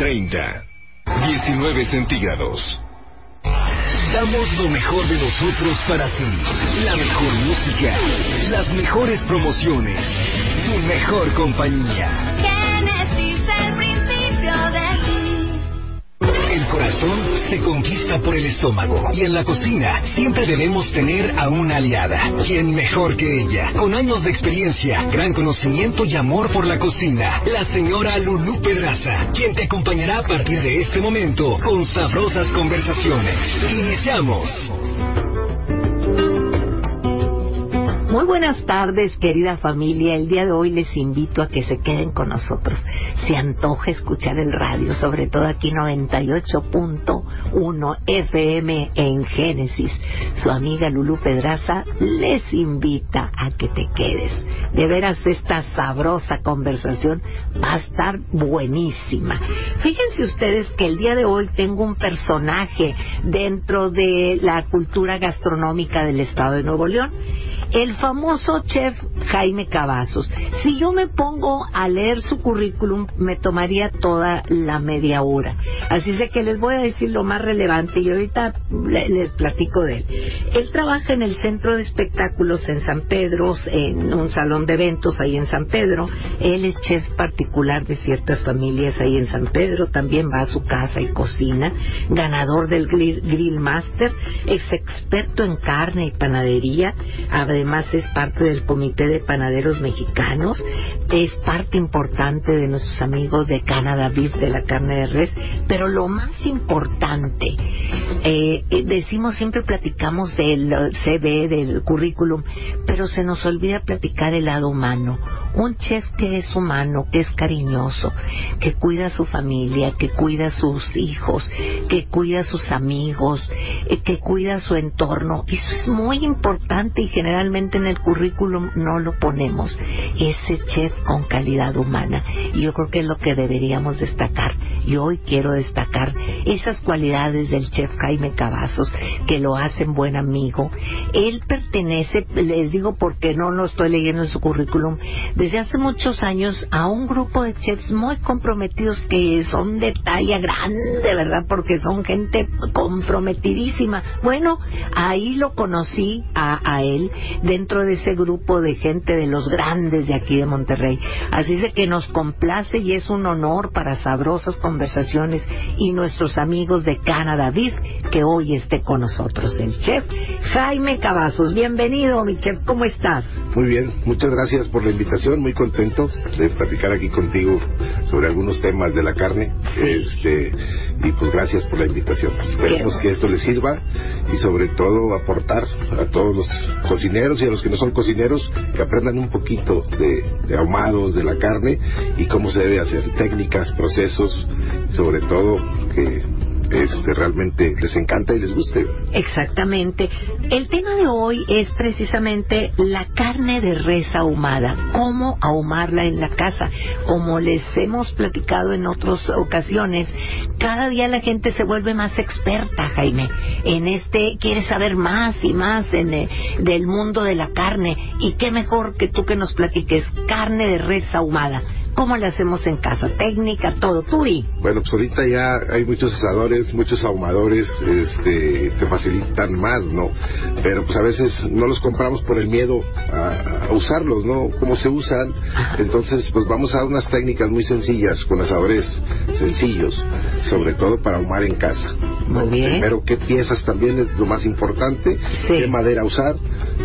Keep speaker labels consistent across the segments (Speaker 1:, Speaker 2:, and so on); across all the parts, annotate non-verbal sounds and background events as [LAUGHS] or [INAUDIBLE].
Speaker 1: 30. 19 centígrados.
Speaker 2: Damos lo mejor de nosotros para ti. La mejor música, las mejores promociones, tu mejor compañía.
Speaker 3: El
Speaker 2: corazón se conquista por el estómago y en la cocina siempre debemos tener a una aliada. ¿Quién mejor que ella? Con años de experiencia, gran conocimiento y amor por la cocina. La señora Lulú Pedraza, quien te acompañará a partir de este momento con sabrosas conversaciones. Iniciamos.
Speaker 4: Muy buenas tardes, querida familia. El día de hoy les invito a que se queden con nosotros. Se antoja escuchar el radio, sobre todo aquí 98.1 FM en Génesis. Su amiga Lulu Pedraza les invita a que te quedes. De veras, esta sabrosa conversación va a estar buenísima. Fíjense ustedes que el día de hoy tengo un personaje dentro de la cultura gastronómica del estado de Nuevo León el famoso chef Jaime Cavazos. Si yo me pongo a leer su currículum, me tomaría toda la media hora. Así es que les voy a decir lo más relevante y ahorita les platico de él. Él trabaja en el Centro de Espectáculos en San Pedro, en un salón de eventos ahí en San Pedro. Él es chef particular de ciertas familias ahí en San Pedro. También va a su casa y cocina. Ganador del Grill, Master. Ex experto en carne y panadería además es parte del Comité de Panaderos Mexicanos, es parte importante de nuestros amigos de Canada Beef, de la carne de res, pero lo más importante, eh, decimos siempre platicamos del CV, del currículum, pero se nos olvida platicar el lado humano. Un chef que es humano, que es cariñoso, que cuida a su familia, que cuida a sus hijos, que cuida a sus amigos, eh, que cuida su entorno. Eso es muy importante y generalmente en el currículum no lo ponemos. Ese chef con calidad humana. Yo creo que es lo que deberíamos destacar. Y hoy quiero destacar esas cualidades del chef Jaime Cavazos que lo hacen buen amigo. Él pertenece, les digo porque no lo estoy leyendo en su currículum, desde hace muchos años a un grupo de chefs muy comprometidos que son de talla grande, ¿verdad? Porque son gente comprometidísima. Bueno, ahí lo conocí a, él dentro de ese grupo de gente de los grandes de aquí de Monterrey. Así es que nos complace y es un honor para sabrosas conversaciones y nuestros amigos de Canadá Beef que hoy esté con nosotros el chef Jaime Cavazos. Bienvenido, mi chef, ¿cómo estás?
Speaker 5: Muy bien, muchas gracias por la invitación, muy contento de platicar aquí contigo sobre algunos temas de la carne. Este, y pues gracias por la invitación. Esperemos que esto les sirva y sobre todo aportar a todos los cocineros y a los que no son cocineros que aprendan un poquito de, de ahumados de la carne y cómo se debe hacer, técnicas, procesos, sobre todo que este, realmente les encanta y les guste.
Speaker 4: Exactamente. El tema de hoy es precisamente la carne de res ahumada, cómo ahumarla en la casa. Como les hemos platicado en otras ocasiones, cada día la gente se vuelve más experta, Jaime, en este, quiere saber más y más en, eh, del mundo de la carne. Y qué mejor que tú que nos platiques carne de res ahumada. ¿Cómo le hacemos en casa? Técnica, todo. Tú y.
Speaker 5: Bueno, pues ahorita ya hay muchos asadores, muchos ahumadores, este, te facilitan más, ¿no? Pero pues a veces no los compramos por el miedo a, a usarlos, ¿no? Cómo se usan. Entonces, pues vamos a unas técnicas muy sencillas, con asadores sencillos, sobre todo para ahumar en casa.
Speaker 4: Muy bien.
Speaker 5: Primero, qué piezas también es lo más importante,
Speaker 4: Sí.
Speaker 5: qué madera usar,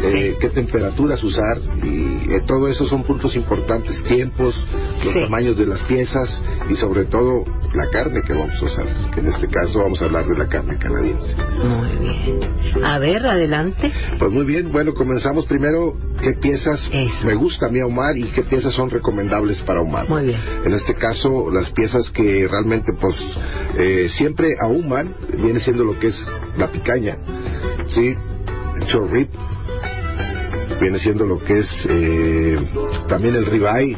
Speaker 5: eh, qué temperaturas usar, y eh, todo eso son puntos importantes, tiempos, los
Speaker 4: Sí.
Speaker 5: tamaños de las piezas y sobre todo la carne que vamos a usar, que en este caso vamos a hablar de la carne canadiense.
Speaker 4: Muy bien. A ver, adelante.
Speaker 5: Pues muy bien, bueno, comenzamos primero qué piezas
Speaker 4: Eso.
Speaker 5: me gusta a mí ahumar y qué piezas son recomendables para ahumar.
Speaker 4: Muy bien.
Speaker 5: En este caso, las piezas que realmente pues eh, siempre ahuman viene siendo lo que es la picaña, ¿sí? Rib, viene siendo lo que es eh, también el ribeye,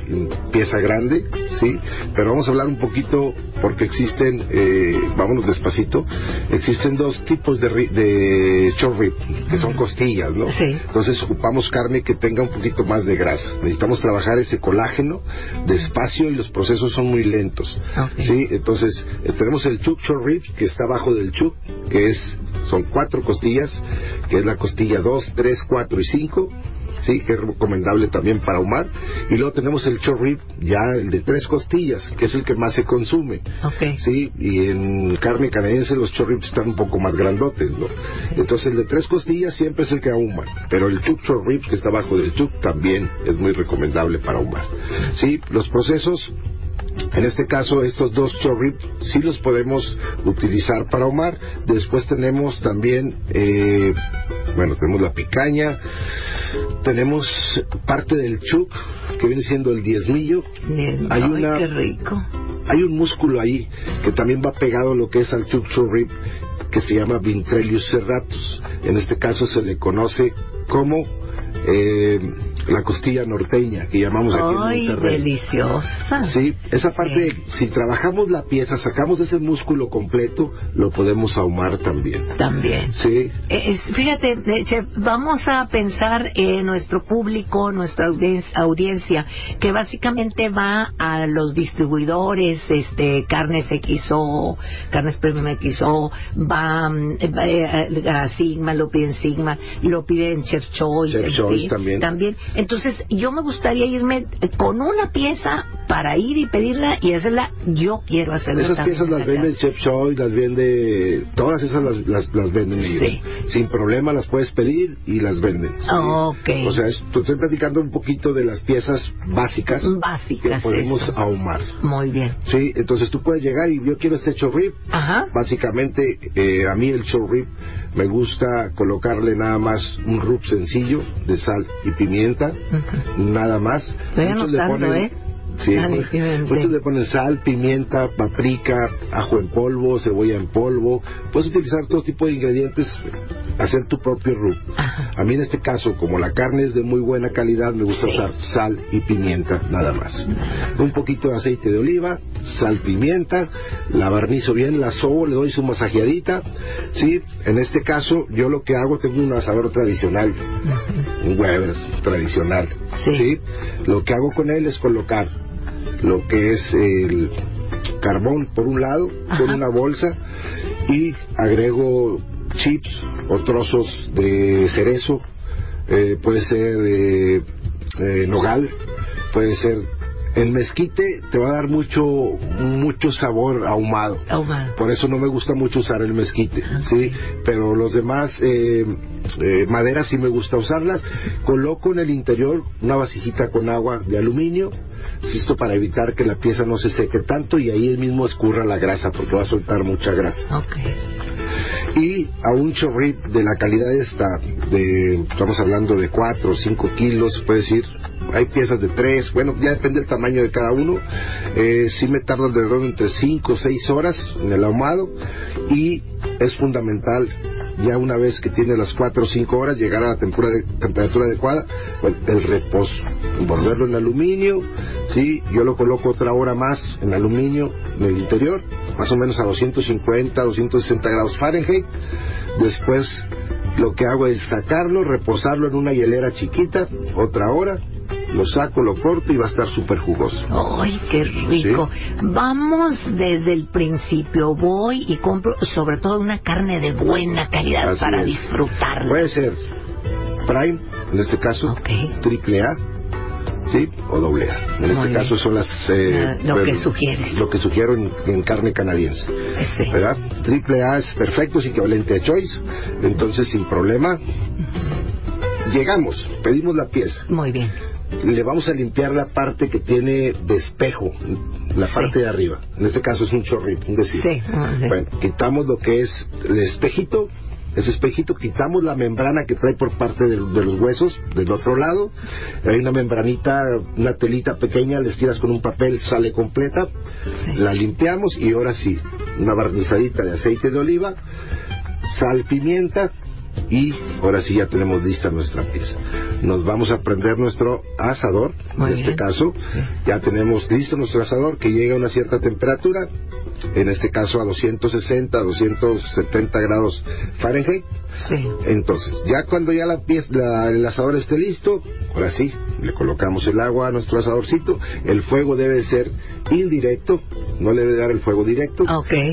Speaker 5: pieza grande, ¿sí? Pero vamos a hablar un poquito porque existen, eh, vámonos despacito, existen dos tipos de, de short rib, que son costillas, ¿no?
Speaker 4: Sí.
Speaker 5: Entonces ocupamos carne que tenga un poquito más de grasa. Necesitamos trabajar ese colágeno despacio y los procesos son muy lentos. ¿sí? Entonces tenemos el chuck short rib que está abajo del chuck, que es son cuatro costillas, que es la costilla 2, 3, 4 y 5. Sí, que es recomendable también para ahumar. Y luego tenemos el short rib, ya el de tres costillas, que es el que más se consume.
Speaker 4: Ok.
Speaker 5: Sí, y en carne canadiense los short ribs están un poco más grandotes, ¿no? Entonces el de tres costillas siempre es el que ahuma, pero el chuck short ribs que está abajo del chuck también es muy recomendable para ahumar. Sí, los procesos en este caso, estos dos short ribs sí los podemos utilizar para ahumar. Después tenemos también, eh, bueno, tenemos la picaña, tenemos parte del chuck, que viene siendo el diezmillo.
Speaker 4: Bien,
Speaker 5: Hay
Speaker 4: ay,
Speaker 5: una-
Speaker 4: qué rico.
Speaker 5: Hay un músculo ahí que también va pegado a lo que es al chuck short rib, que se llama Ventrellus serratus. En este caso se le conoce como eh, la costilla norteña, que llamamos aquí
Speaker 4: Ay,
Speaker 5: en Monterrey.
Speaker 4: deliciosa.
Speaker 5: Sí, esa parte, si trabajamos la pieza, sacamos ese músculo completo, lo podemos ahumar también.
Speaker 4: También.
Speaker 5: Sí,
Speaker 4: Eh, fíjate, eh, chef, vamos a pensar en nuestro público, nuestra audien- audiencia, que básicamente va a los distribuidores, este, carnes XO, carnes premium XO, va, va, eh, a Sigma, lo piden Sigma, lo piden Chef Choice,
Speaker 5: Chef Choice también.
Speaker 4: también. Entonces, yo me gustaría irme eh, con una pieza para ir y pedirla y hacerla, yo quiero hacerla.
Speaker 5: esas piezas las vende Chef Choy, las vende, todas esas las, las, las venden ellos.
Speaker 4: Sí.
Speaker 5: Sin problema las puedes pedir y las venden. sí.
Speaker 4: Ok.
Speaker 5: O sea, estoy platicando un poquito de las piezas básicas que
Speaker 4: Básicas.
Speaker 5: podemos
Speaker 4: eso.
Speaker 5: ahumar.
Speaker 4: Muy bien.
Speaker 5: Sí, entonces tú puedes llegar y yo quiero este chorrib.
Speaker 4: Ajá.
Speaker 5: Básicamente, eh, a mí el chorrib me gusta colocarle nada más un rub sencillo de sal y pimienta. Nada más.
Speaker 4: Estoy
Speaker 5: Muchos le
Speaker 4: anotando,
Speaker 5: ponen-
Speaker 4: ¿eh?
Speaker 5: Sí,
Speaker 4: Sal y
Speaker 5: pues, muchos le ponen sal, pimienta, paprika, ajo en polvo, cebolla en polvo. Puedes utilizar todo tipo de ingredientes, hacer tu propio.
Speaker 4: Ajá.
Speaker 5: A mí en este caso, como la carne es de muy buena calidad, me gusta
Speaker 4: Sí.
Speaker 5: usar sal y pimienta, nada más. Un poquito de aceite de oliva, sal, pimienta, la barnizo bien, la sobo, le doy su masajeadita. Sí, en este caso, yo lo que hago, tengo un asador tradicional, un Weber tradicional.
Speaker 4: Sí.
Speaker 5: Lo que hago con él es colocar lo que es el carbón por un lado, con
Speaker 4: Ajá.
Speaker 5: una bolsa, y agrego chips o trozos de cerezo, eh, puede ser eh, eh, nogal, puede ser el mezquite te va a dar mucho mucho sabor ahumado
Speaker 4: Ahumado.
Speaker 5: por eso no me gusta mucho usar el mezquite, ¿sí? Pero los demás eh, eh, maderas sí me gusta usarlas. Coloco en el interior una vasijita con agua de aluminio, esto para evitar que la pieza no se seque tanto y ahí mismo escurra la grasa porque va a soltar mucha grasa. Y a un chorrip de la calidad esta, de, estamos hablando de 4 o 5 kilos, se puede decir, hay piezas de 3, bueno, ya depende del tamaño de cada uno, eh, sí me tarda alrededor de entre 5 o 6 horas en el ahumado y es fundamental ya una vez que tiene las 4 o 5 horas llegar a la temperatura, temperatura adecuada, el reposo, envolverlo en aluminio, sí, yo lo coloco otra hora más en aluminio en el interior, más o menos a 250, 260 grados Fahrenheit, después lo que hago es sacarlo, reposarlo en una hielera chiquita, otra hora, lo saco, lo corto y va a estar súper jugoso.
Speaker 4: ¡Ay, qué rico! Vamos desde el principio. Voy y compro, sobre todo, una carne de buena calidad
Speaker 5: Así
Speaker 4: para
Speaker 5: es.
Speaker 4: disfrutarla.
Speaker 5: Puede ser Prime, en este caso,
Speaker 4: Ok.
Speaker 5: triple A, ¿sí? O doble A. En
Speaker 4: Muy
Speaker 5: este
Speaker 4: bien.
Speaker 5: caso son las... eh,
Speaker 4: Ah, lo que sugieres.
Speaker 5: Lo que sugiero en, en carne canadiense.
Speaker 4: Sí.
Speaker 5: ¿Verdad? Triple A es perfecto, es equivalente a Choice, entonces sin problema. Llegamos, pedimos la pieza.
Speaker 4: Muy bien.
Speaker 5: Le vamos a limpiar la parte que tiene despejo, la
Speaker 4: Sí.
Speaker 5: parte de arriba. En este caso es un chorrito, un decir.
Speaker 4: Sí, ah, sí.
Speaker 5: Bueno, quitamos lo que es el espejito. Ese espejito quitamos la membrana que trae por parte de, de los huesos, del otro lado. Hay una membranita, una telita pequeña, le estiras con un papel, sale completa.
Speaker 4: Sí.
Speaker 5: La limpiamos y ahora sí, una barnizadita de aceite de oliva, sal, pimienta, y ahora sí ya tenemos lista nuestra pieza. Nos vamos a prender nuestro asador,
Speaker 4: Muy
Speaker 5: en este caso, ya tenemos listo nuestro asador que llega a una cierta temperatura, en este caso a 260, 270 grados Fahrenheit.
Speaker 4: Sí.
Speaker 5: Entonces, ya cuando ya la pieza, la- el asador esté listo, ahora sí, le colocamos el agua a nuestro asadorcito. El fuego debe ser indirecto, no le debe dar el fuego directo,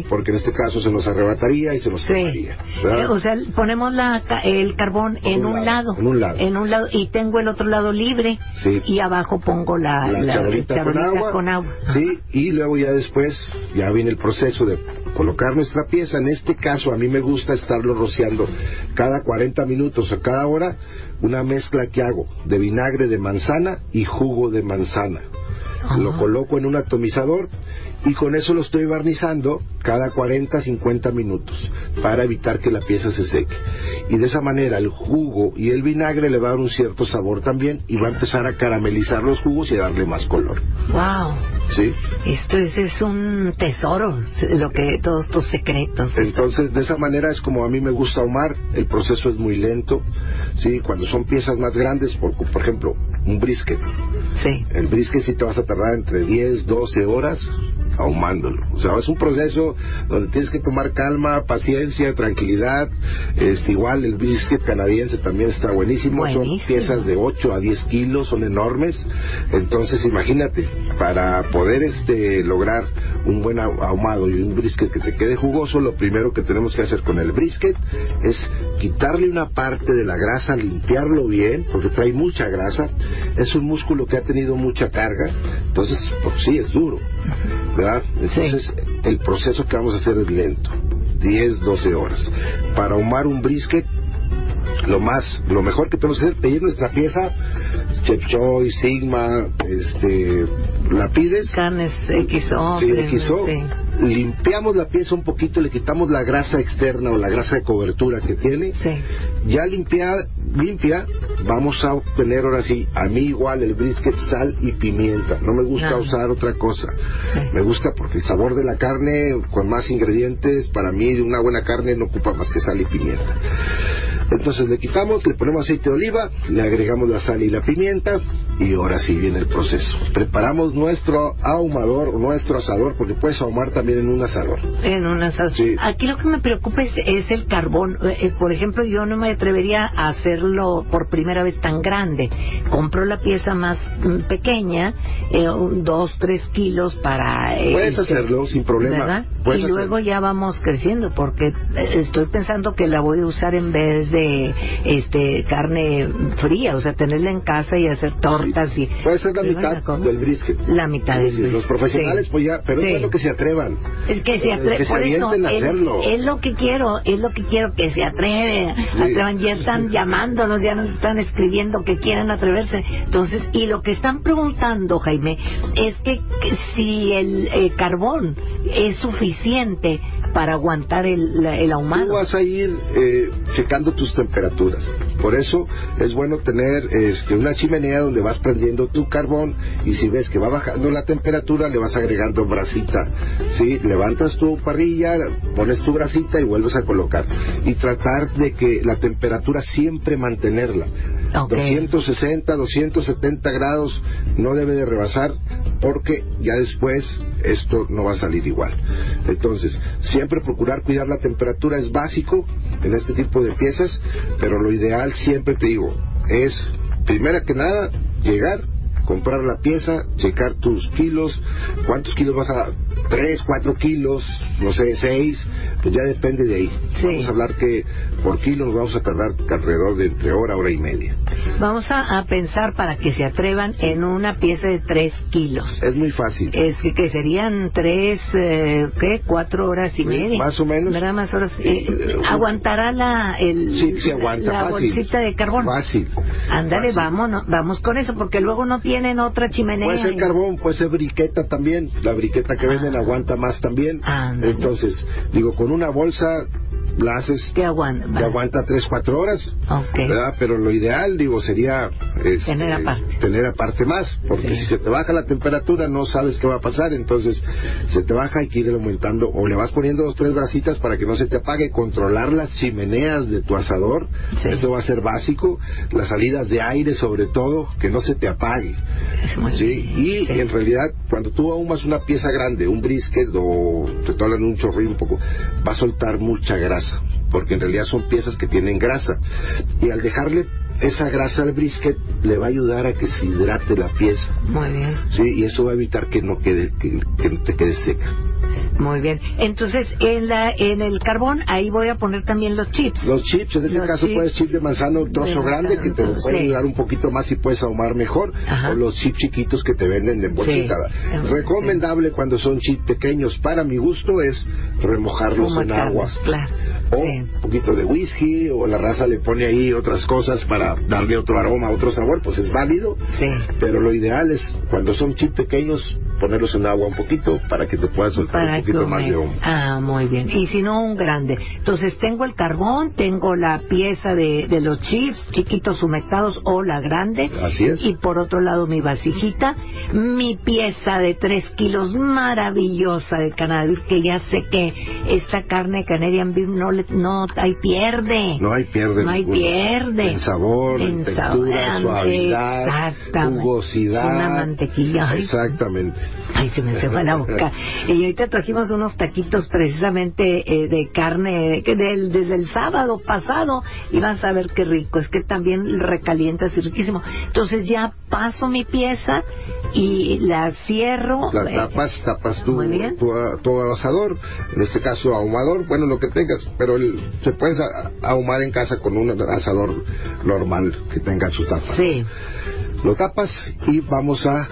Speaker 5: porque en este caso se nos arrebataría y se nos
Speaker 4: Sí.
Speaker 5: quemaría.
Speaker 4: Eh. O sea, ponemos la, el carbón en un, lado,
Speaker 5: en un lado.
Speaker 4: en un lado, y tengo el otro lado libre,
Speaker 5: Sí.
Speaker 4: y abajo pongo la,
Speaker 5: la, charolita,
Speaker 4: charolita
Speaker 5: con agua, sí, y luego ya después ya viene el proceso de colocar nuestra pieza. En este caso a mí me gusta estarlo rociando cada 40 minutos o cada hora una mezcla que hago de vinagre de manzana y jugo de manzana.
Speaker 4: Ajá.
Speaker 5: Lo coloco en un atomizador y con eso lo estoy barnizando cada 40, 50 minutos para evitar que la pieza se seque. Y de esa manera el jugo y el vinagre le va a dar un cierto sabor también y va a empezar a caramelizar los jugos y a darle más color.
Speaker 4: Wow.
Speaker 5: ¿Sí?
Speaker 4: Esto es, es un tesoro, lo que todos tus secretos.
Speaker 5: Entonces, de esa manera es como a mí me gusta ahumar. El proceso es muy lento. ¿sí? Cuando son piezas más grandes, por, por ejemplo, un brisket.
Speaker 4: Sí.
Speaker 5: El brisket sí te vas a tardar entre 10, 12 horas ahumándolo. O sea, es un proceso donde tienes que tomar calma, paciencia, tranquilidad. Este, igual el brisket canadiense también está buenísimo.
Speaker 4: Buenísimo.
Speaker 5: Son piezas de 8 a 10 kilos, son enormes. Entonces, imagínate, para poder este, lograr un buen ahu- ahumado y un brisket que te quede jugoso, lo primero que tenemos que hacer con el brisket es quitarle una parte de la grasa, limpiarlo bien, porque trae mucha grasa. Es un músculo que ha tenido mucha carga, entonces, pues sí, es duro, ¿verdad? Entonces, el proceso que vamos a hacer es lento, 10, 12 horas. Para ahumar un brisket, lo más, lo mejor que tenemos que hacer, pedir nuestra pieza, Chef Choy, Sigma, este, la pides,
Speaker 4: Carnes XO.
Speaker 5: Sí, XO.
Speaker 4: sí.
Speaker 5: Limpiamos la pieza un poquito, le quitamos la grasa externa o la grasa de cobertura que tiene.
Speaker 4: Sí.
Speaker 5: Ya limpia, limpia, vamos a obtener ahora sí, a mí igual el brisket, sal y pimienta. No me gusta usar otra cosa.
Speaker 4: Sí.
Speaker 5: Me gusta porque el sabor de la carne con más ingredientes, para mí una buena carne no ocupa más que sal y pimienta. Entonces le quitamos, le ponemos aceite de oliva, le agregamos la sal y la pimienta y ahora sí viene el proceso. Preparamos nuestro ahumador nuestro asador porque puedes ahumar también en un asador.
Speaker 4: En una sal-
Speaker 5: Sí.
Speaker 4: Aquí lo que me preocupa es, es el carbón. Eh, por ejemplo, yo no me atrevería a hacerlo por primera vez tan grande. Compro la pieza más mm, pequeña, eh, un, dos, tres kilos para... eh,
Speaker 5: Puedes hacerlo sin problema.
Speaker 4: y
Speaker 5: hacerlo.
Speaker 4: luego ya vamos creciendo porque eh, estoy pensando que la voy a usar en vez de este carne fría, o sea, tenerla en casa y hacer tortas y...
Speaker 5: Puede ser la mitad del brisket.
Speaker 4: La mitad del
Speaker 5: Sí, Los
Speaker 4: brisket,
Speaker 5: profesionales,
Speaker 4: sí.
Speaker 5: pues ya, pero
Speaker 4: Sí.
Speaker 5: es bueno que se atrevan.
Speaker 4: Es que se
Speaker 5: Eh, que se avienten a
Speaker 4: es,
Speaker 5: hacerlo.
Speaker 4: es lo que quiero, es lo que quiero, que se atreven,
Speaker 5: Sí.
Speaker 4: atrevan, ya están [LAUGHS] llamándonos, ya nos están escribiendo que quieren atreverse. Entonces, y lo que están preguntando, Jaime, es que, que si el eh, carbón es suficiente para aguantar el, el
Speaker 5: Tú
Speaker 4: ahumado.
Speaker 5: vas a ir eh, checando tus temperaturas. Por eso es bueno tener este, una chimenea donde vas prendiendo tu carbón y si ves que va bajando la temperatura le vas agregando brasita. ¿sí? Levantas tu parrilla, pones tu brasita y vuelves a colocar. Y tratar de que la temperatura siempre mantenerla.
Speaker 4: Ok.
Speaker 5: 260, 270 grados no debe de rebasar porque ya después esto no va a salir igual. Entonces, siempre procurar cuidar la temperatura es básico en este tipo de piezas, pero lo ideal siempre te digo es, primera que nada, llegar, comprar la pieza, checar tus kilos, cuántos kilos vas a, 3, 4 kilos, no sé, 6, pues ya depende de ahí.
Speaker 4: Sí.
Speaker 5: Vamos a hablar que por kilo nos vamos a tardar alrededor de entre hora, hora y media.
Speaker 4: Vamos a, a pensar para que se atrevan en una pieza de 3 kilos.
Speaker 5: Es muy fácil.
Speaker 4: Es que, que serían tres, eh, ¿qué? Cuatro horas y
Speaker 5: Sí,
Speaker 4: media.
Speaker 5: más o menos.
Speaker 4: ¿Verdad? Más horas. eh,
Speaker 5: Eh,
Speaker 4: ¿Aguantará la, el,
Speaker 5: Sí, sí aguanta,
Speaker 4: la
Speaker 5: fácil.
Speaker 4: bolsita de carbón?
Speaker 5: Fácil.
Speaker 4: Ándale, vamos, vamos con eso, porque luego no tienen otra chimenea.
Speaker 5: Puede ser carbón, puede ser briqueta también. La briqueta que
Speaker 4: Ah.
Speaker 5: venden aguanta más también. Entonces, digo, con una bolsa la haces,
Speaker 4: Te aguanta.
Speaker 5: te aguanta 3, 4 horas. ¿verdad? Pero lo ideal, digo, sería este,
Speaker 4: Tener aparte.
Speaker 5: tener aparte más, porque
Speaker 4: Sí.
Speaker 5: si se te baja la temperatura no sabes qué va a pasar, entonces se te baja hay que ir aumentando, o le vas poniendo dos, tres brasitas para que no se te apague, controlar las chimeneas de tu asador,
Speaker 4: Sí.
Speaker 5: eso va a ser básico, las salidas de aire sobre todo, que no se te apague. Sí, y en realidad cuando tú ahumas una pieza grande, un brisket o te de un chorrillo un poco, va a soltar mucha grasa, porque en realidad son piezas que tienen grasa. Y al dejarle esa grasa al brisket le va a ayudar a que se hidrate la pieza.
Speaker 4: Muy bien.
Speaker 5: Sí, y eso va a evitar que no quede que, que no te quede seca.
Speaker 4: Muy bien. Entonces, en la en el carbón, ahí voy a poner también los chips.
Speaker 5: Los chips, en este
Speaker 4: Los
Speaker 5: caso
Speaker 4: chips
Speaker 5: puedes chip de manzana un trozo
Speaker 4: de
Speaker 5: grande que te puede
Speaker 4: sí.
Speaker 5: ayudar un poquito más y puedes ahumar mejor,
Speaker 4: Ajá.
Speaker 5: o los chips chiquitos que te venden de bolsita.
Speaker 4: Sí.
Speaker 5: Recomendable cuando son chips pequeños, para mi gusto, es remojarlos en agua.
Speaker 4: Fumarlos, Claro.
Speaker 5: O un poquito de whisky, o la raza le pone ahí otras cosas para darle otro aroma, otro sabor, pues es válido.
Speaker 4: Sí.
Speaker 5: Pero lo ideal es, cuando son chips pequeños, ponerlos en agua un poquito para que te puedas soltar
Speaker 4: Para
Speaker 5: un poquito más
Speaker 4: comer.
Speaker 5: de humo.
Speaker 4: Ah, muy bien. Y si no, un grande. Entonces, tengo el carbón, tengo la pieza de, de los chips, chiquitos humectados o la grande.
Speaker 5: Así es.
Speaker 4: Y por otro lado, mi vasijita, mi pieza de tres kilos maravillosa de Beef, que ya sé que esta carne Canadian Beef no, le, no hay pierde.
Speaker 5: No hay pierde
Speaker 4: No hay pierde.
Speaker 5: En sabor, en, textura, suavidad, jugosidad.
Speaker 4: Una mantequilla.
Speaker 5: Exactamente.
Speaker 4: Ay, se me ceba la boca. [LAUGHS] Y ahorita trajimos unos taquitos precisamente eh, de carne que del, desde el sábado pasado y vas a ver qué rico. Es que también recalientas y riquísimo. Entonces ya paso mi pieza y la cierro.
Speaker 5: La
Speaker 4: eh,
Speaker 5: tapas, tapas tu,
Speaker 4: bien.
Speaker 5: tu, tu asador, en este caso ahumador, bueno, lo que tengas, pero el, se puede ahumar en casa con un asador normal que tenga su tapa.
Speaker 4: Sí,
Speaker 5: Lo tapas y vamos a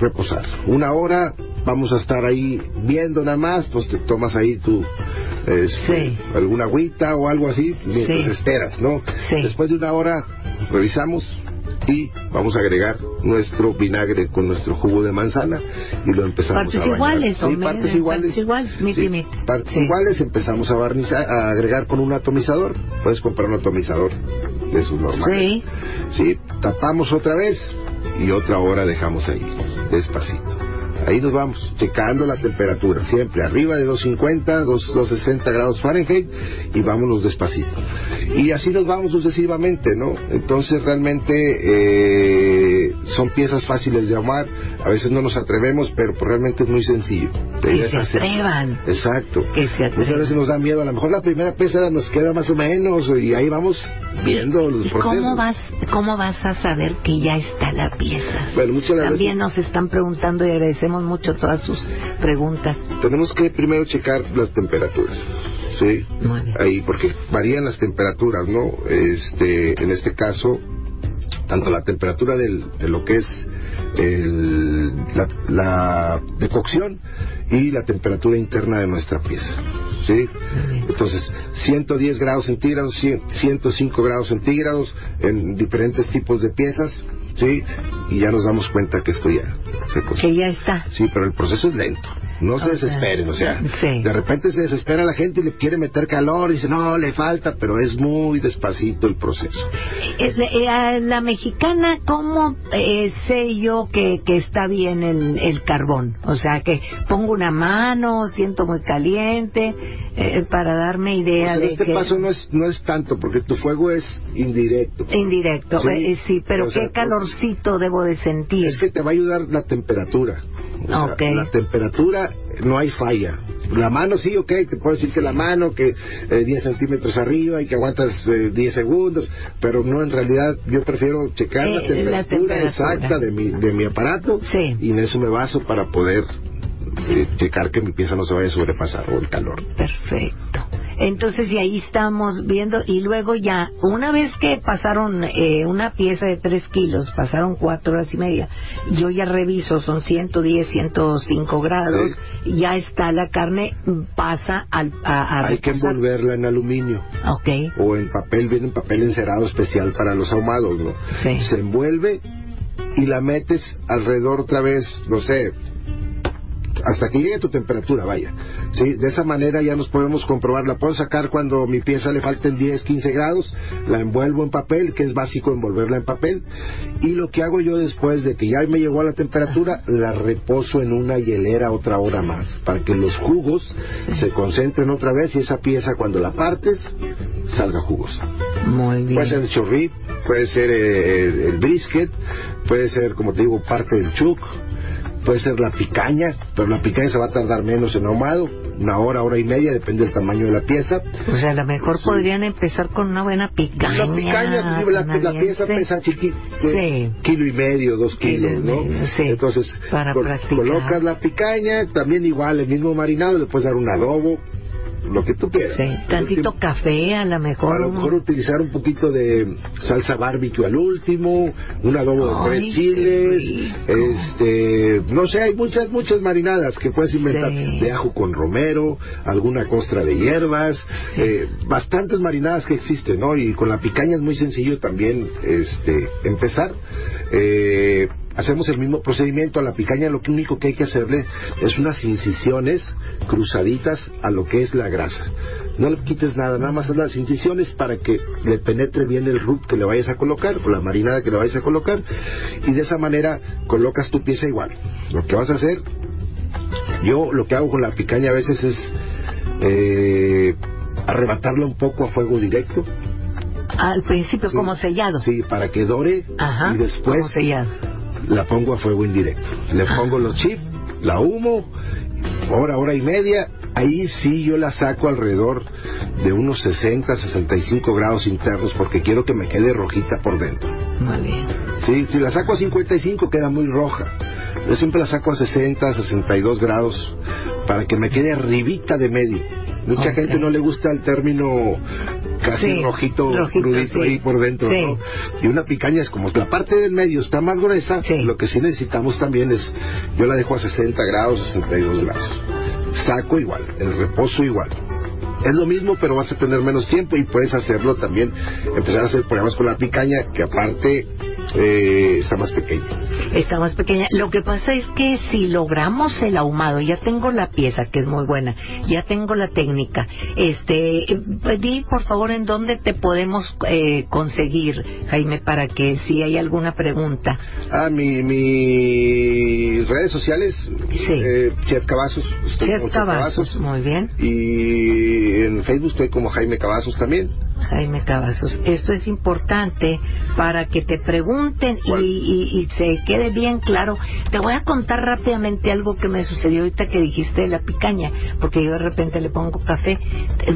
Speaker 5: reposar. Una hora vamos a estar ahí viendo nada más, pues te tomas ahí tu este,
Speaker 4: Sí.
Speaker 5: alguna agüita o algo así mientras
Speaker 4: Sí.
Speaker 5: esperas, ¿no?
Speaker 4: Sí.
Speaker 5: Después de una hora revisamos y vamos a agregar nuestro vinagre con nuestro jugo de manzana y lo empezamos
Speaker 4: Partes
Speaker 5: a
Speaker 4: iguales,
Speaker 5: Sí, partes iguales.
Speaker 4: partes iguales, mi
Speaker 5: Sí,
Speaker 4: primita.
Speaker 5: partes
Speaker 4: Sí.
Speaker 5: iguales empezamos a barnizar, a agregar con un atomizador. Puedes comprar un atomizador de sus normales.
Speaker 4: Sí.
Speaker 5: Sí, tapamos otra vez y otra hora dejamos ahí, despacito. Ahí nos vamos, checando la temperatura, siempre arriba de 250, 2, 260 grados Fahrenheit y vámonos despacito. Y así nos vamos sucesivamente, ¿no? Entonces realmente eh, son piezas fáciles de ahumar, a veces no nos atrevemos, pero pues, realmente es muy sencillo.
Speaker 4: Que se atrevan.
Speaker 5: Exacto.
Speaker 4: Que se atrevan.
Speaker 5: Muchas veces nos da miedo, a lo mejor la primera pieza nos queda más o menos y ahí vamos viendo los
Speaker 4: ¿Y
Speaker 5: procesos.
Speaker 4: cómo vas, cómo vas a saber que ya está la pieza?
Speaker 5: Bueno, muchas veces-
Speaker 4: También nos están preguntando y agradecemos mucho todas sus preguntas.
Speaker 5: Tenemos que primero checar las temperaturas. Sí, ahí porque varían las temperaturas, ¿no? Este, en este caso, tanto la temperatura del, de lo que es el- la, la de cocción y la temperatura interna de nuestra pieza, ¿sí? Entonces, 110 grados centígrados, 100 105 grados centígrados en diferentes tipos de piezas, ¿sí? Y ya nos damos cuenta que esto ya se coció.
Speaker 4: Que ya está.
Speaker 5: Sí, pero el proceso es lento. No se desesperen, o sea,
Speaker 4: sí.
Speaker 5: de repente se desespera la gente y le quiere meter calor y dice, no, le falta, pero es muy despacito el proceso.
Speaker 4: Es la, eh, la mexicana, ¿cómo eh, sé yo que, que está bien el, el carbón? O sea, que pongo una mano, siento muy caliente, eh, para darme idea
Speaker 5: Pues
Speaker 4: de
Speaker 5: este
Speaker 4: que...
Speaker 5: paso no es, no es tanto, porque tu fuego es indirecto.
Speaker 4: Indirecto,
Speaker 5: Sí.
Speaker 4: eh, sí, pero
Speaker 5: O sea,
Speaker 4: ¿qué calorcito debo de sentir?
Speaker 5: Es que te va a ayudar la temperatura. O sea,
Speaker 4: Ok.
Speaker 5: La temperatura no hay falla. La mano sí, ok, te puedo decir que la mano, que eh, 10 centímetros arriba y que aguantas eh, 10 segundos, pero no, en realidad yo prefiero checar
Speaker 4: Eh,
Speaker 5: la,
Speaker 4: la
Speaker 5: temperatura
Speaker 4: temperatura.
Speaker 5: exacta de mi, de mi aparato
Speaker 4: Sí.
Speaker 5: y en eso me baso para poder eh, checar que mi pieza no se vaya a sobrepasar o el calor.
Speaker 4: Perfecto. Entonces, y ahí estamos viendo, y luego ya, una vez que pasaron eh, una pieza de tres kilos, pasaron cuatro horas y media, yo ya reviso, son 110, 105 grados, ya está la carne, pasa al, a, a
Speaker 5: Hay que envolverla en aluminio.
Speaker 4: Ok,
Speaker 5: o en papel, viene en papel encerado especial para los ahumados, ¿no?
Speaker 4: Sí.
Speaker 5: Se envuelve y la metes alrededor otra vez, no sé, hasta que llegue tu temperatura, vaya. ¿sí? De esa manera ya nos podemos comprobar, la puedo sacar cuando mi pieza le falten 10, 15 grados, la envuelvo en papel, que es básico envolverla en papel, y lo que hago yo después de que ya me llegó a la temperatura, la reposo en una hielera otra hora más, para que los jugos se concentren otra vez y esa pieza cuando la partes salga jugosa.
Speaker 4: Muy bien.
Speaker 5: Puede ser el chorrip, puede ser eh, el, el brisket, puede ser, como te digo, parte del chuc, puede ser la picaña, pero la picaña se va a tardar menos en ahumado, una hora, hora y media, depende del tamaño de la pieza.
Speaker 4: O sea, a lo mejor
Speaker 5: Sí.
Speaker 4: podrían empezar con una buena picaña.
Speaker 5: La picaña, pues, la, la pieza pesa chiquita,
Speaker 4: Sí.
Speaker 5: kilo y medio, dos kilos, ¿no?
Speaker 4: sí.
Speaker 5: Entonces,
Speaker 4: Para practicar.
Speaker 5: colocas la picaña, también igual, el mismo marinado, le puedes dar un adobo, lo que tú quieras.
Speaker 4: Sí, tantito café, a lo mejor.
Speaker 5: A lo mejor utilizar un poquito de salsa barbecue al último, un adobo de tres chiles, este, no sé, hay muchas, muchas marinadas que puedes inventar,
Speaker 4: Sí.
Speaker 5: de ajo con romero, alguna costra de hierbas, eh, bastantes marinadas que existen, ¿no? Y con la picaña es muy sencillo también, este, empezar. Eh, hacemos el mismo procedimiento a la picaña, lo único que hay que hacerle es unas incisiones cruzaditas a lo que es la grasa. No le quites nada, nada más haz las incisiones para que le penetre bien el rub que le vayas a colocar, o la marinada que le vayas a colocar, y de esa manera colocas tu pieza igual. Lo que vas a hacer, yo lo que hago con la picaña a veces es eh, arrebatarla un poco a fuego directo,
Speaker 4: Al principio,
Speaker 5: Sí.
Speaker 4: como sellado.
Speaker 5: sí, para que dore,
Speaker 4: Ajá.
Speaker 5: y después
Speaker 4: Como sellado.
Speaker 5: La pongo a fuego indirecto. Le pongo los chips, la humo, hora, hora y media. Ahí sí yo la saco alrededor de unos 60, 65 grados internos porque quiero que me quede rojita por dentro. Sí, si la saco a 55 queda muy roja. Yo siempre la saco a 60, 62 grados para que me quede arribita de medio. Mucha gente no le gusta el término casi
Speaker 4: Sí,
Speaker 5: rojito,
Speaker 4: rojito,
Speaker 5: crudito
Speaker 4: sí.
Speaker 5: ahí por dentro,
Speaker 4: Sí.
Speaker 5: ¿no? Y una picaña es como la parte del medio está más gruesa, lo que sí necesitamos también es, yo la dejo a 60 grados, 62 grados. Saco igual, el reposo igual. Es lo mismo, pero vas a tener menos tiempo y puedes hacerlo también, empezar a hacer pruebas con la picaña, que aparte eh, está más pequeña.
Speaker 4: Está más pequeña. Lo que pasa es que si logramos el ahumado, ya tengo la pieza que es muy buena, ya tengo la técnica. Este, eh, di por favor en dónde te podemos eh, conseguir, Jaime, para que si hay alguna pregunta.
Speaker 5: Ah, mi, mis redes sociales,
Speaker 4: Sí.
Speaker 5: eh, Chef Cavazos.
Speaker 4: Chef Cavazos, muy bien.
Speaker 5: Y en Facebook estoy como Jaime Cavazos también.
Speaker 4: Jaime Cavazos, esto es importante para que te pregunten y,
Speaker 5: ¿Cuál?
Speaker 4: y- y se quede bien claro. Te voy a contar rápidamente algo que me sucedió ahorita que dijiste de la picaña, porque yo de repente le pongo café.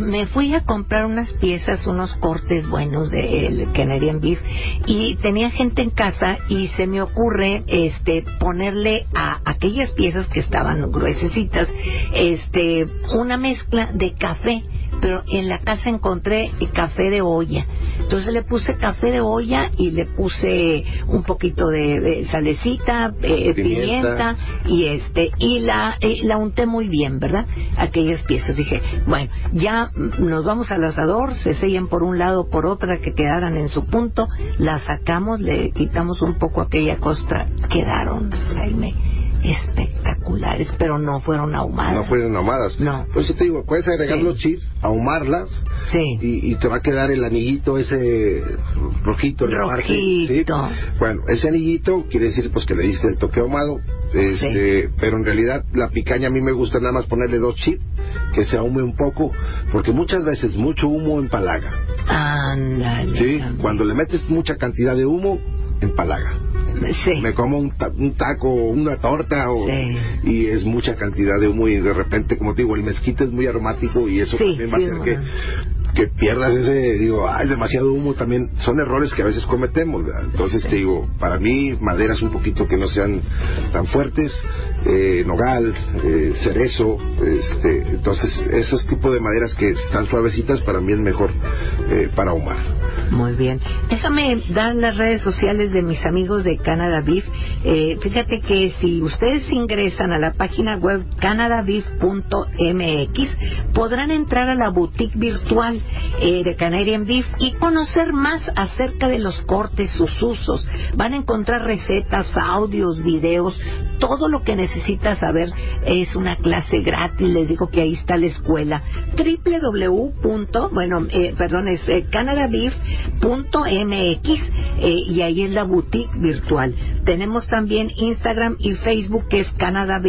Speaker 4: Me fui a comprar unas piezas, unos cortes buenos del Canadian Beef y tenía gente en casa y se me ocurre este ponerle a aquellas piezas que estaban gruesecitas este una mezcla de café pero en la casa encontré el café de olla. Entonces le puse café de olla y le puse un poquito de, de salecita, eh,
Speaker 5: Pimienta.
Speaker 4: pimienta. y este y la eh, la unté muy bien, ¿verdad? Aquellas piezas. Dije, bueno, ya nos vamos al asador, se sellan por un lado por otra que quedaran en su punto, la sacamos, le quitamos un poco aquella costra, quedaron, Jaime, espectaculares, pero no fueron ahumadas.
Speaker 5: No fueron ahumadas.
Speaker 4: No.
Speaker 5: Pues yo te digo, puedes agregar
Speaker 4: Sí.
Speaker 5: los chips, ahumarlas
Speaker 4: Sí.
Speaker 5: y, y te va a quedar el anillito ese rojito. parte, ¿sí?
Speaker 4: Rojito.
Speaker 5: Bueno, ese anillito quiere decir pues que le diste el toque ahumado, este, pero en realidad la picaña a mí me gusta nada más ponerle dos chips, que se ahume un poco, porque muchas veces mucho humo empalaga.
Speaker 4: Ándale.
Speaker 5: ¿sí?
Speaker 4: también.
Speaker 5: Cuando le metes mucha cantidad de humo, empalaga.
Speaker 4: Sí.
Speaker 5: me como un, ta- un taco, una torta o,
Speaker 4: Sí.
Speaker 5: y es mucha cantidad de humo y de repente, como te digo, el mezquite es muy aromático y eso
Speaker 4: Sí,
Speaker 5: también va a hacer que, que pierdas ese, digo, ah, es demasiado humo también. Son errores que a veces cometemos, ¿verdad? Entonces te digo, para mí, maderas un poquito que no sean tan fuertes, eh, nogal, eh, cerezo, este, entonces esos tipos de maderas que están suavecitas para mí es mejor eh, para ahumar.
Speaker 4: Muy bien. Déjame dar las redes sociales de mis amigos de Canada Beef. Eh, fíjate que si ustedes ingresan a la página web canadabeef.mx, podrán entrar a la boutique virtual eh, de Canadian Beef y conocer más acerca de los cortes, sus usos. Van a encontrar recetas, audios, videos, todo lo que necesitas saber. Es una clase gratis, les digo que ahí está la escuela. www. bueno, eh, perdón, es eh, canadabif.mx eh, y ahí es la boutique virtual. Tenemos también Instagram y Facebook que es Canada.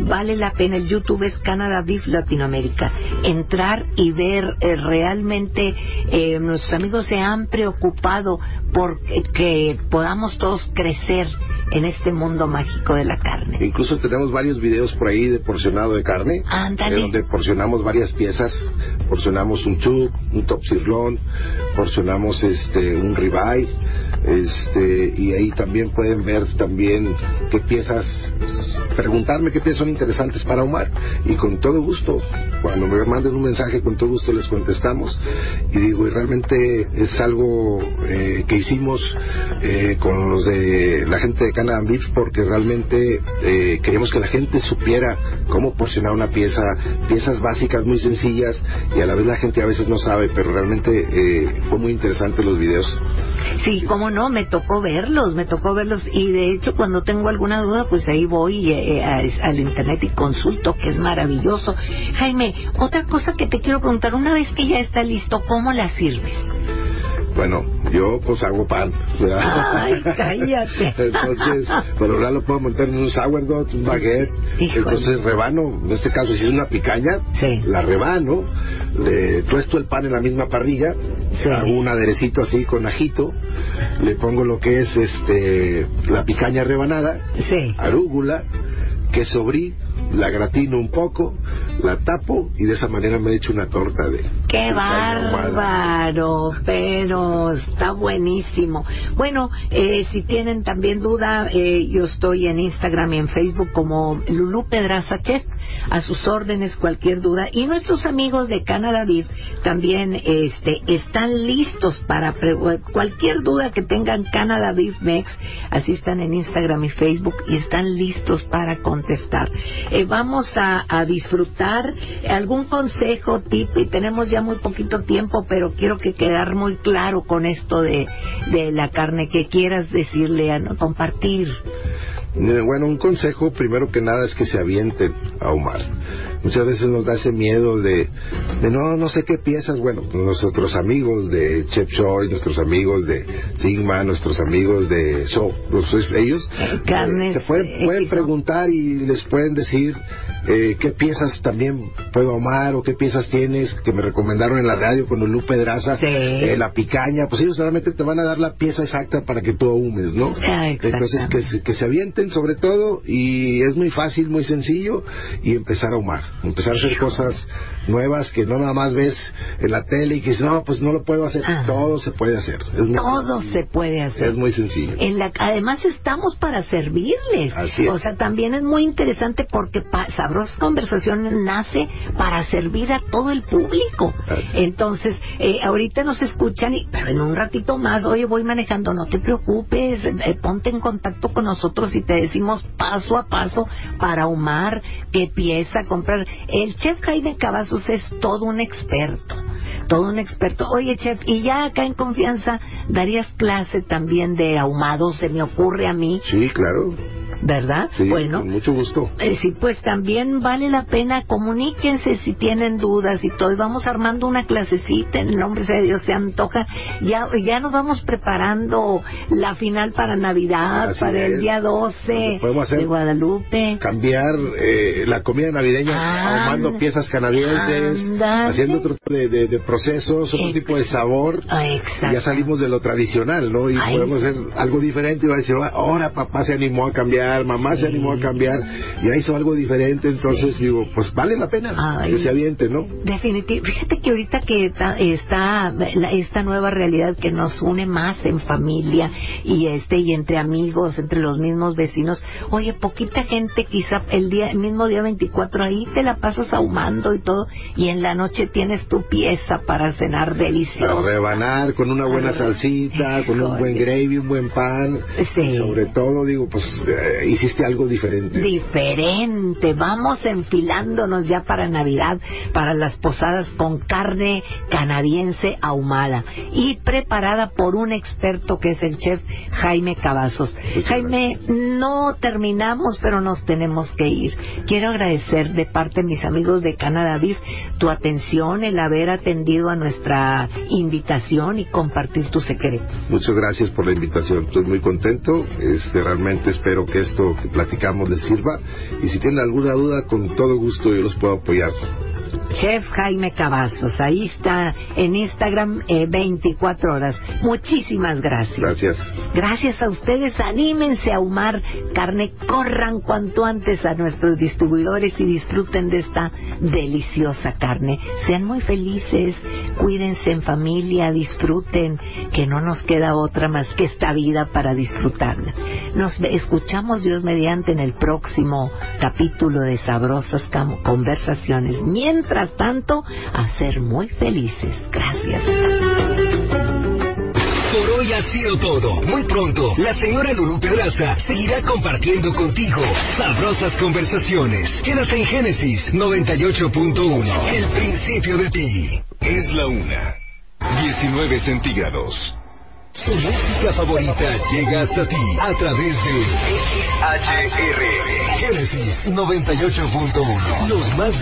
Speaker 4: Vale la pena, el YouTube es Canada Latinoamérica. Entrar y ver eh, realmente eh, nuestros amigos se han preocupado por que podamos todos crecer en este mundo mágico de la carne.
Speaker 5: Incluso tenemos varios videos por ahí de porcionado de carne,
Speaker 4: Ándale.
Speaker 5: donde porcionamos varias piezas, porcionamos un chup, un top sirloin, porcionamos este un ribeye, este y ahí también pueden ver también qué piezas, preguntarme qué piezas son interesantes para Omar y con todo gusto, cuando me manden un mensaje con todo gusto les contestamos y digo y realmente es algo eh, que hicimos eh, con los de la gente de Canada Beef porque realmente eh, queríamos que la gente supiera cómo porcionar una pieza, piezas básicas muy sencillas y a la vez la gente a veces no sabe, pero realmente eh, fue muy interesante los videos.
Speaker 4: Sí, cómo no, me tocó verlos, me tocó verlos y de hecho cuando tengo alguna duda pues ahí voy eh, eh, al internet y consulto, que es maravilloso. Jaime, otra cosa que te quiero preguntar, una vez que ya está listo, ¿cómo la sirves?
Speaker 5: Bueno, yo pues hago pan. ¿verdad?
Speaker 4: Ay, [LAUGHS] cállate.
Speaker 5: Entonces, pero ahora lo puedo montar en un sourdough, un baguette.
Speaker 4: Híjole.
Speaker 5: Entonces rebano, en este caso si es una picaña,
Speaker 4: Sí.
Speaker 5: la rebano, le tuesto el pan en la misma parrilla,
Speaker 4: Sí.
Speaker 5: hago un aderecito así con ajito, le pongo lo que es este la picaña rebanada,
Speaker 4: Sí.
Speaker 5: arúgula, queso brie, la gratino un poco, la tapo y de esa manera me echo una torta de
Speaker 4: ¡Qué bárbaro! Pero está buenísimo. Bueno, eh, si tienen también duda, eh, yo estoy en Instagram y en Facebook como Lulú Pedraza Chef. A sus órdenes, cualquier duda. Y nuestros amigos de Canada Beef también este, están listos para cualquier duda que tengan Canada Beef Mex. Así están en Instagram y Facebook y están listos para contestar. Eh, vamos a, a disfrutar algún consejo, tip, y tenemos ya muy poquito tiempo, pero quiero que quedar muy claro con esto de, de la carne que quieras decirle, a, compartir.
Speaker 5: Eh, Bueno, un consejo primero que nada es que se avienten a ahumar. Muchas veces nos da ese miedo de, de no, no sé qué piezas. Bueno, nuestros amigos de Chef Show, nuestros amigos de Sigma, nuestros amigos de Show, pues, ellos
Speaker 4: Eh,
Speaker 5: te pueden,
Speaker 4: eh,
Speaker 5: pueden
Speaker 4: sí,
Speaker 5: preguntar y les pueden decir eh, qué piezas también puedo ahumar o qué piezas tienes que me recomendaron en la radio con Lulú Pedraza,
Speaker 4: Sí.
Speaker 5: eh, la picaña. Pues ellos solamente te van a dar la pieza exacta para que tú ahumes, ¿no?
Speaker 4: Ah,
Speaker 5: Entonces que se, que se avienten sobre todo y es muy fácil, muy sencillo y empezar a ahumar, empezar a hacer cosas nuevas que no nada más ves en la tele y que dices, no, pues no lo puedo hacer,
Speaker 4: Ah.
Speaker 5: todo se puede hacer. Es
Speaker 4: Todo
Speaker 5: sencillo.
Speaker 4: se puede hacer.
Speaker 5: Es muy sencillo.
Speaker 4: En la, además estamos para servirles.
Speaker 5: Así es.
Speaker 4: O sea, también es muy interesante porque pa, Sabrosa Conversación nace para servir a todo el público. Entonces, eh, ahorita nos escuchan, y, pero en un ratito más, oye, voy manejando, no te preocupes, eh, ponte en contacto con nosotros y te decimos paso a paso para ahumar, qué pieza comprar. El chef Jaime Cavazos es todo un experto todo un experto. Oye, chef, y ya acá en confianza, ¿darías clase también de ahumado? Se me ocurre a mí,
Speaker 5: Sí, claro.
Speaker 4: ¿Verdad?
Speaker 5: Sí,
Speaker 4: bueno,
Speaker 5: con mucho gusto.
Speaker 4: eh, sí, pues también vale la pena, comuníquense si tienen dudas y todo, y vamos armando una clasecita, en el nombre de Dios se antoja, ya, ya nos vamos preparando la final para Navidad,
Speaker 5: Así
Speaker 4: para el día 12
Speaker 5: Lo podemos hacer.
Speaker 4: de Guadalupe.
Speaker 5: Cambiar eh, la comida navideña
Speaker 4: Ah,
Speaker 5: ahumando piezas canadienses, haciendo otro tipo de, de- de procesos, otro
Speaker 4: Ex-
Speaker 5: tipo de sabor.
Speaker 4: Ah, exacto.
Speaker 5: ya salimos de lo tradicional, ¿no? Y
Speaker 4: Ay.
Speaker 5: podemos hacer algo diferente y va a decir, ahora papá se animó a cambiar, mamá se animó a cambiar, ya hizo algo diferente, entonces digo, pues vale la pena
Speaker 4: Ay.
Speaker 5: que se aviente, ¿no?
Speaker 4: Definitivo. Fíjate que ahorita que ta- está la- esta nueva realidad que nos une más en familia y este y entre amigos, entre los mismos vecinos. Oye, poquita gente, quizá el día, el mismo día 24 ahí te la pasas ahumando y todo y en la noche tienes tu pieza para cenar
Speaker 5: Para
Speaker 4: delicioso.
Speaker 5: rebanar con una buena
Speaker 4: Ay.
Speaker 5: salsita, con un buen gravy, un buen pan.
Speaker 4: Sí.
Speaker 5: Sobre todo, digo, pues hiciste algo diferente.
Speaker 4: Diferente. Vamos enfilándonos ya para Navidad, para las posadas con carne canadiense ahumada y preparada por un experto que es el chef Jaime Cavazos. Jaime, no terminamos, pero nos tenemos que ir. Quiero agradecer de parte de mis amigos de Canadá Beef tu atención, el haber atendido a nuestra invitación y compartir tus secretos.
Speaker 5: Muchas gracias por la invitación. Estoy muy contento. Este, realmente espero que esto que platicamos les sirva. Y si tienen alguna duda, con todo gusto yo los puedo apoyar.
Speaker 4: Chef Jaime Cavazos, ahí está en Instagram eh, 24 horas. Muchísimas gracias.
Speaker 5: Gracias.
Speaker 4: Gracias a ustedes, anímense a ahumar carne, corran cuanto antes a nuestros distribuidores y disfruten de esta deliciosa carne. Sean muy felices, cuídense en familia, disfruten, que no nos queda otra más que esta vida para disfrutarla. Nos escuchamos Dios mediante en el próximo capítulo de Sabrosas Conversaciones. Mientras tanto, a ser muy felices. Gracias.
Speaker 2: Por hoy ha sido todo. Muy pronto, la señora Lulú Pedraza seguirá compartiendo contigo sabrosas conversaciones. Quédate en Génesis 98.1. El principio de ti.
Speaker 1: Es la una. 19 centígrados.
Speaker 2: Tu música favorita llega hasta ti a través de XHR. Génesis 98.1. Los más